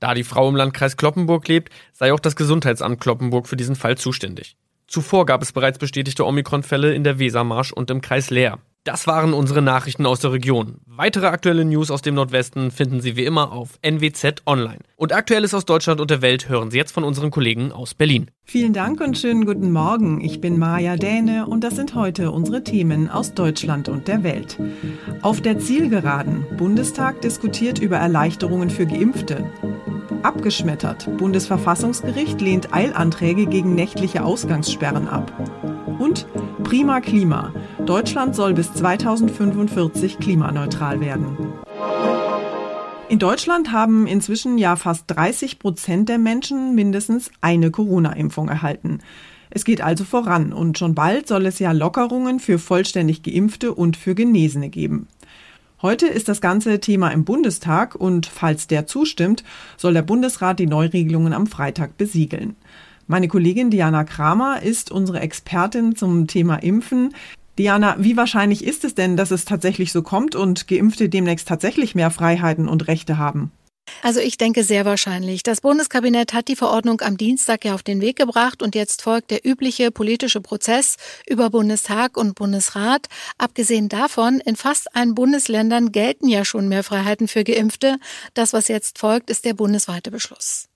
Da die Frau im Landkreis Kloppenburg lebt, sei auch das Gesundheitsamt Kloppenburg für diesen Fall zuständig. Zuvor gab es bereits bestätigte Omikron-Fälle in der Wesermarsch und im Kreis Leer. Das waren unsere Nachrichten aus der Region. Weitere aktuelle News aus dem Nordwesten finden Sie wie immer auf NWZ Online. Und Aktuelles aus Deutschland und der Welt hören Sie jetzt von unseren Kollegen aus Berlin. Vielen Dank und schönen guten Morgen. Ich bin Maja Däne und das sind heute unsere Themen aus Deutschland und der Welt. Auf der Zielgeraden. Bundestag diskutiert über Erleichterungen für Geimpfte abgeschmettert. Bundesverfassungsgericht lehnt Eilanträge gegen nächtliche Ausgangssperren ab. Und Prima Klima. Deutschland soll bis 2045 klimaneutral werden. In Deutschland haben inzwischen ja fast 30 Prozent der Menschen mindestens eine Corona-Impfung erhalten. Es geht also voran und schon bald soll es ja Lockerungen für vollständig geimpfte und für Genesene geben. Heute ist das ganze Thema im Bundestag und falls der zustimmt, soll der Bundesrat die Neuregelungen am Freitag besiegeln. Meine Kollegin Diana Kramer ist unsere Expertin zum Thema Impfen. Diana, wie wahrscheinlich ist es denn, dass es tatsächlich so kommt und Geimpfte demnächst tatsächlich mehr Freiheiten und Rechte haben? Also ich denke sehr wahrscheinlich. Das Bundeskabinett hat die Verordnung am Dienstag ja auf den Weg gebracht und jetzt folgt der übliche politische Prozess über Bundestag und Bundesrat. Abgesehen davon, in fast allen Bundesländern gelten ja schon mehr Freiheiten für Geimpfte. Das, was jetzt folgt, ist der bundesweite Beschluss.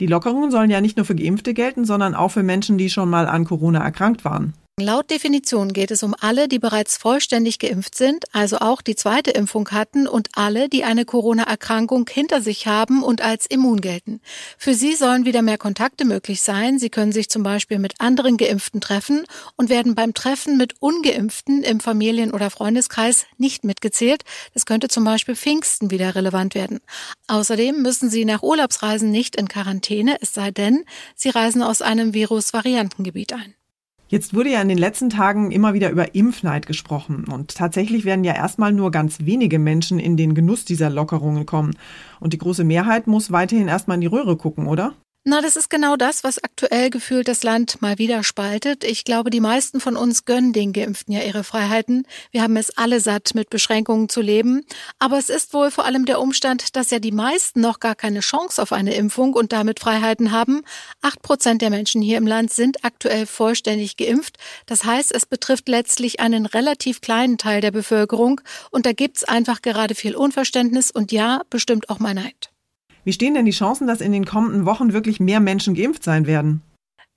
Die Lockerungen sollen ja nicht nur für Geimpfte gelten, sondern auch für Menschen, die schon mal an Corona erkrankt waren. Laut Definition geht es um alle, die bereits vollständig geimpft sind, also auch die zweite Impfung hatten und alle, die eine Corona-Erkrankung hinter sich haben und als immun gelten. Für sie sollen wieder mehr Kontakte möglich sein. Sie können sich zum Beispiel mit anderen Geimpften treffen und werden beim Treffen mit Ungeimpften im Familien- oder Freundeskreis nicht mitgezählt. Das könnte zum Beispiel Pfingsten wieder relevant werden. Außerdem müssen sie nach Urlaubsreisen nicht in Quarantäne, es sei denn, sie reisen aus einem Virus-Variantengebiet ein. Jetzt wurde ja in den letzten Tagen immer wieder über Impfneid gesprochen. Und tatsächlich werden ja erstmal nur ganz wenige Menschen in den Genuss dieser Lockerungen kommen. Und die große Mehrheit muss weiterhin erstmal in die Röhre gucken, oder? Na, das ist genau das, was aktuell gefühlt das Land mal wieder spaltet. Ich glaube, die meisten von uns gönnen den Geimpften ja ihre Freiheiten. Wir haben es alle satt, mit Beschränkungen zu leben. Aber es ist wohl vor allem der Umstand, dass ja die meisten noch gar keine Chance auf eine Impfung und damit Freiheiten haben. Acht Prozent der Menschen hier im Land sind aktuell vollständig geimpft. Das heißt, es betrifft letztlich einen relativ kleinen Teil der Bevölkerung. Und da gibt's einfach gerade viel Unverständnis und ja, bestimmt auch mal Neid. Wie stehen denn die Chancen, dass in den kommenden Wochen wirklich mehr Menschen geimpft sein werden?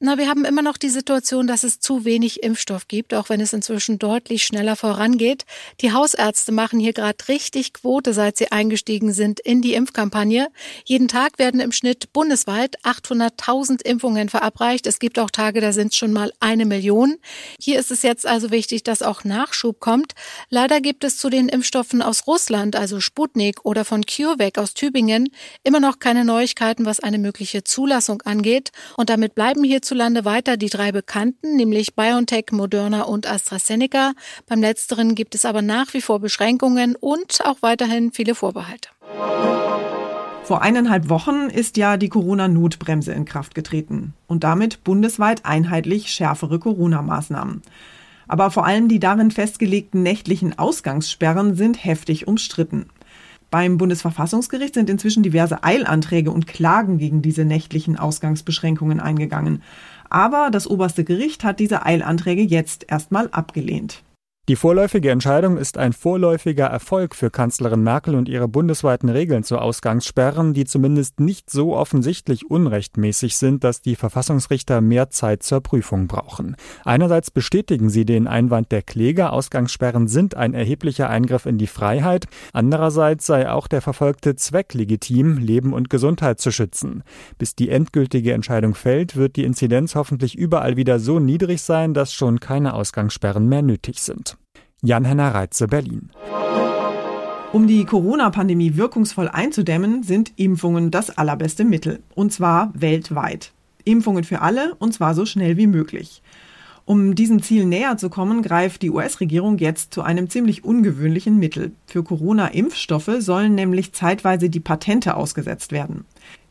Na, wir haben immer noch die Situation, dass es zu wenig Impfstoff gibt, auch wenn es inzwischen deutlich schneller vorangeht. Die Hausärzte machen hier gerade richtig Quote, seit sie eingestiegen sind in die Impfkampagne. Jeden Tag werden im Schnitt bundesweit 800.000 Impfungen verabreicht. Es gibt auch Tage, da sind es schon mal eine Million. Hier ist es jetzt also wichtig, dass auch Nachschub kommt. Leider gibt es zu den Impfstoffen aus Russland, also Sputnik oder von CureVac aus Tübingen, immer noch keine Neuigkeiten, was eine mögliche Zulassung angeht. Und damit bleiben hier hierzulande weiter die drei bekannten, nämlich BioNTech, Moderna und AstraZeneca. Beim letzteren gibt es aber nach wie vor Beschränkungen und auch weiterhin viele Vorbehalte. Vor eineinhalb Wochen ist ja die Corona-Notbremse in Kraft getreten und damit bundesweit einheitlich schärfere Corona-Maßnahmen. Aber vor allem die darin festgelegten nächtlichen Ausgangssperren sind heftig umstritten. Beim Bundesverfassungsgericht sind inzwischen diverse Eilanträge und Klagen gegen diese nächtlichen Ausgangsbeschränkungen eingegangen. Aber das oberste Gericht hat diese Eilanträge jetzt erstmal abgelehnt. Die vorläufige Entscheidung ist ein vorläufiger Erfolg für Kanzlerin Merkel und ihre bundesweiten Regeln zu Ausgangssperren, die zumindest nicht so offensichtlich unrechtmäßig sind, dass die Verfassungsrichter mehr Zeit zur Prüfung brauchen. Einerseits bestätigen sie den Einwand der Kläger, Ausgangssperren sind ein erheblicher Eingriff in die Freiheit, andererseits sei auch der verfolgte Zweck legitim, Leben und Gesundheit zu schützen. Bis die endgültige Entscheidung fällt, wird die Inzidenz hoffentlich überall wieder so niedrig sein, dass schon keine Ausgangssperren mehr nötig sind. Jan-Henner Reitze, Berlin. Um die Corona-Pandemie wirkungsvoll einzudämmen, sind Impfungen das allerbeste Mittel. Und zwar weltweit. Impfungen für alle und zwar so schnell wie möglich. Um diesem Ziel näher zu kommen, greift die US-Regierung jetzt zu einem ziemlich ungewöhnlichen Mittel. Für Corona-Impfstoffe sollen nämlich zeitweise die Patente ausgesetzt werden.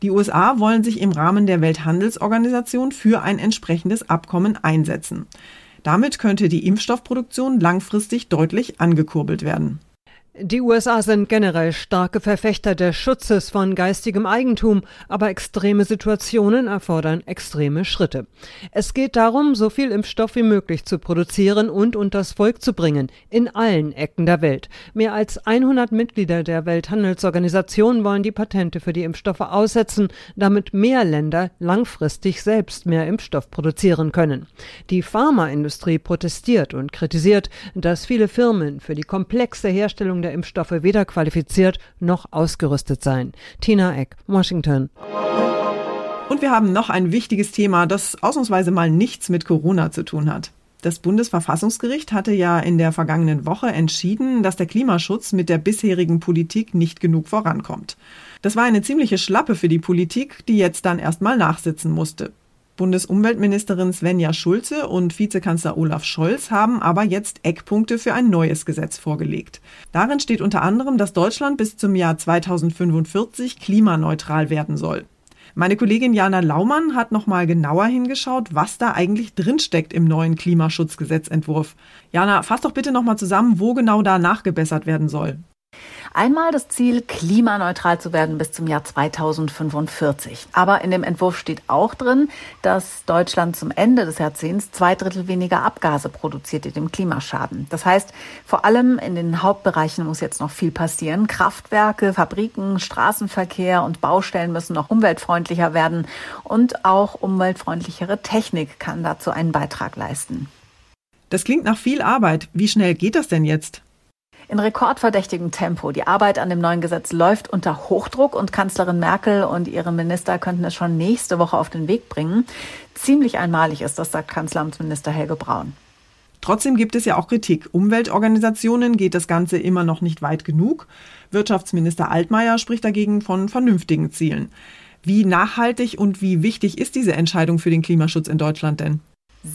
Die USA wollen sich im Rahmen der Welthandelsorganisation für ein entsprechendes Abkommen einsetzen. Damit könnte die Impfstoffproduktion langfristig deutlich angekurbelt werden. Die USA sind generell starke Verfechter des Schutzes von geistigem Eigentum, aber extreme Situationen erfordern extreme Schritte. Es geht darum, so viel Impfstoff wie möglich zu produzieren und unters Volk zu bringen, in allen Ecken der Welt. Mehr als 100 Mitglieder der Welthandelsorganisation wollen die Patente für die Impfstoffe aussetzen, damit mehr Länder langfristig selbst mehr Impfstoff produzieren können. Die Pharmaindustrie protestiert und kritisiert, dass viele Firmen für die komplexe Herstellung der Impfstoffe weder qualifiziert noch ausgerüstet seien. Tina Eck, Washington. Und wir haben noch ein wichtiges Thema, das ausnahmsweise mal nichts mit Corona zu tun hat. Das Bundesverfassungsgericht hatte ja in der vergangenen Woche entschieden, dass der Klimaschutz mit der bisherigen Politik nicht genug vorankommt. Das war eine ziemliche Schlappe für die Politik, die jetzt dann erstmal nachsitzen musste. Bundesumweltministerin Svenja Schulze und Vizekanzler Olaf Scholz haben aber jetzt Eckpunkte für ein neues Gesetz vorgelegt. Darin steht unter anderem, dass Deutschland bis zum Jahr 2045 klimaneutral werden soll. Meine Kollegin Jana Laumann hat noch mal genauer hingeschaut, was da eigentlich drinsteckt im neuen Klimaschutzgesetzentwurf. Jana, fass doch bitte noch mal zusammen, wo genau da nachgebessert werden soll. Einmal das Ziel, klimaneutral zu werden bis zum Jahr 2045. Aber in dem Entwurf steht auch drin, dass Deutschland zum Ende des Jahrzehnts zwei Drittel weniger Abgase produziert, die dem Klima schaden. Das heißt, vor allem in den Hauptbereichen muss jetzt noch viel passieren. Kraftwerke, Fabriken, Straßenverkehr und Baustellen müssen noch umweltfreundlicher werden und auch umweltfreundlichere Technik kann dazu einen Beitrag leisten. Das klingt nach viel Arbeit. Wie schnell geht das denn jetzt? In rekordverdächtigem Tempo. Die Arbeit an dem neuen Gesetz läuft unter Hochdruck und Kanzlerin Merkel und ihre Minister könnten es schon nächste Woche auf den Weg bringen. Ziemlich einmalig ist das, sagt Kanzleramtsminister Helge Braun. Trotzdem gibt es ja auch Kritik. Umweltorganisationen geht das Ganze immer noch nicht weit genug. Wirtschaftsminister Altmaier spricht dagegen von vernünftigen Zielen. Wie nachhaltig und wie wichtig ist diese Entscheidung für den Klimaschutz in Deutschland denn?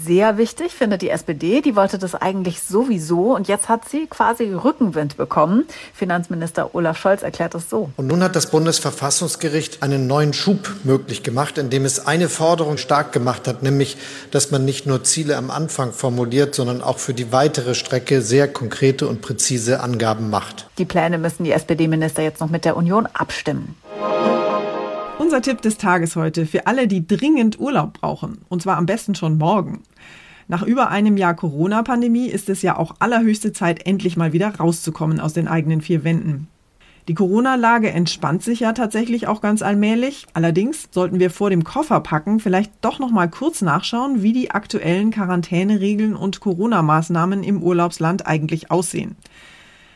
Sehr wichtig, findet die SPD. Die wollte das eigentlich sowieso und jetzt hat sie quasi Rückenwind bekommen. Finanzminister Olaf Scholz erklärt es so. Und nun hat das Bundesverfassungsgericht einen neuen Schub möglich gemacht, indem es eine Forderung stark gemacht hat, nämlich, dass man nicht nur Ziele am Anfang formuliert, sondern auch für die weitere Strecke sehr konkrete und präzise Angaben macht. Die Pläne müssen die SPD-Minister jetzt noch mit der Union abstimmen. Unser Tipp des Tages heute für alle, die dringend Urlaub brauchen. Und zwar am besten schon morgen. Nach über einem Jahr Corona-Pandemie ist es ja auch allerhöchste Zeit, endlich mal wieder rauszukommen aus den eigenen vier Wänden. Die Corona-Lage entspannt sich ja tatsächlich auch ganz allmählich. Allerdings sollten wir vor dem Kofferpacken vielleicht doch noch mal kurz nachschauen, wie die aktuellen Quarantäneregeln und Corona-Maßnahmen im Urlaubsland eigentlich aussehen.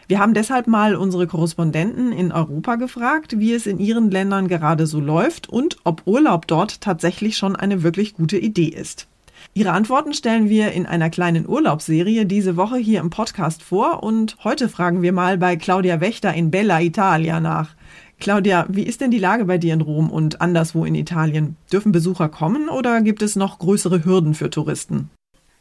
Wir haben deshalb mal unsere Korrespondenten in Europa gefragt, wie es in ihren Ländern gerade so läuft und ob Urlaub dort tatsächlich schon eine wirklich gute Idee ist. Ihre Antworten stellen wir in einer kleinen Urlaubsserie diese Woche hier im Podcast vor und heute fragen wir mal bei Claudia Wächter in Bella Italia nach. Claudia, wie ist denn die Lage bei dir in Rom und anderswo in Italien? Dürfen Besucher kommen oder gibt es noch größere Hürden für Touristen?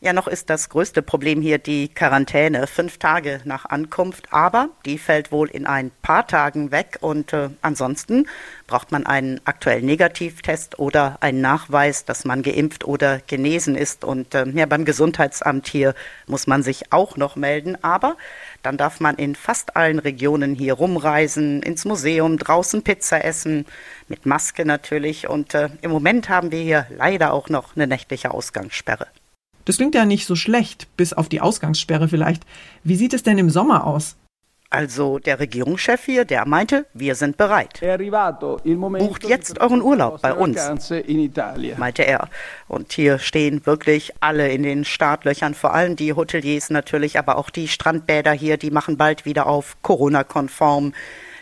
Ja, noch ist das größte Problem hier die Quarantäne, fünf Tage nach Ankunft, aber die fällt wohl in ein paar Tagen weg und äh, ansonsten braucht man einen aktuellen Negativtest oder einen Nachweis, dass man geimpft oder genesen ist. Und äh, ja, beim Gesundheitsamt hier muss man sich auch noch melden, aber dann darf man in fast allen Regionen hier rumreisen, ins Museum, draußen Pizza essen, mit Maske natürlich. Und äh, im Moment haben wir hier leider auch noch eine nächtliche Ausgangssperre. Das klingt ja nicht so schlecht, bis auf die Ausgangssperre vielleicht. Wie sieht es denn im Sommer aus? Also der Regierungschef hier, der meinte, wir sind bereit. Bucht jetzt euren Urlaub bei uns, meinte er. Und hier stehen wirklich alle in den Startlöchern, vor allem die Hoteliers natürlich, aber auch die Strandbäder hier, die machen bald wieder auf, Corona-konform.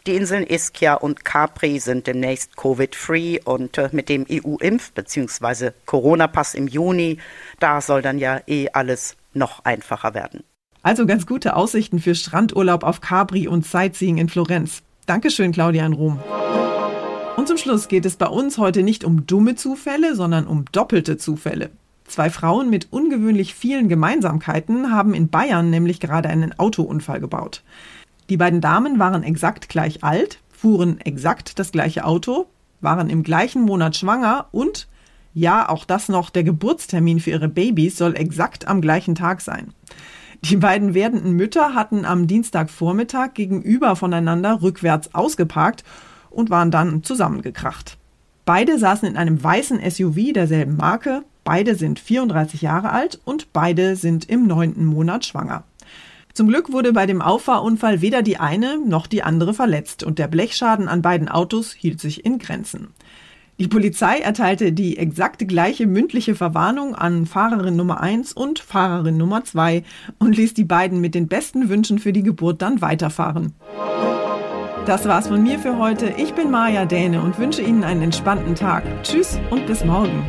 Die Inseln Ischia und Capri sind demnächst Covid-free und äh, mit dem EU-Impf- bzw. Corona-Pass im Juni, da soll dann ja eh alles noch einfacher werden. Also ganz gute Aussichten für Strandurlaub auf Capri und Sightseeing in Florenz. Dankeschön, Claudia in Rom. Und zum Schluss geht es bei uns heute nicht um dumme Zufälle, sondern um doppelte Zufälle. Zwei Frauen mit ungewöhnlich vielen Gemeinsamkeiten haben in Bayern nämlich gerade einen Autounfall gebaut. Die beiden Damen waren exakt gleich alt, fuhren exakt das gleiche Auto, waren im gleichen Monat schwanger und, ja, auch das noch, der Geburtstermin für ihre Babys soll exakt am gleichen Tag sein. Die beiden werdenden Mütter hatten am Dienstagvormittag gegenüber voneinander rückwärts ausgeparkt und waren dann zusammengekracht. Beide saßen in einem weißen SUV derselben Marke, beide sind 34 Jahre alt und beide sind im neunten Monat schwanger. Zum Glück wurde bei dem Auffahrunfall weder die eine noch die andere verletzt und der Blechschaden an beiden Autos hielt sich in Grenzen. Die Polizei erteilte die exakt gleiche mündliche Verwarnung an Fahrerin Nummer 1 und Fahrerin Nummer 2 und ließ die beiden mit den besten Wünschen für die Geburt dann weiterfahren. Das war's von mir für heute. Ich bin Maja Däne und wünsche Ihnen einen entspannten Tag. Tschüss und bis morgen.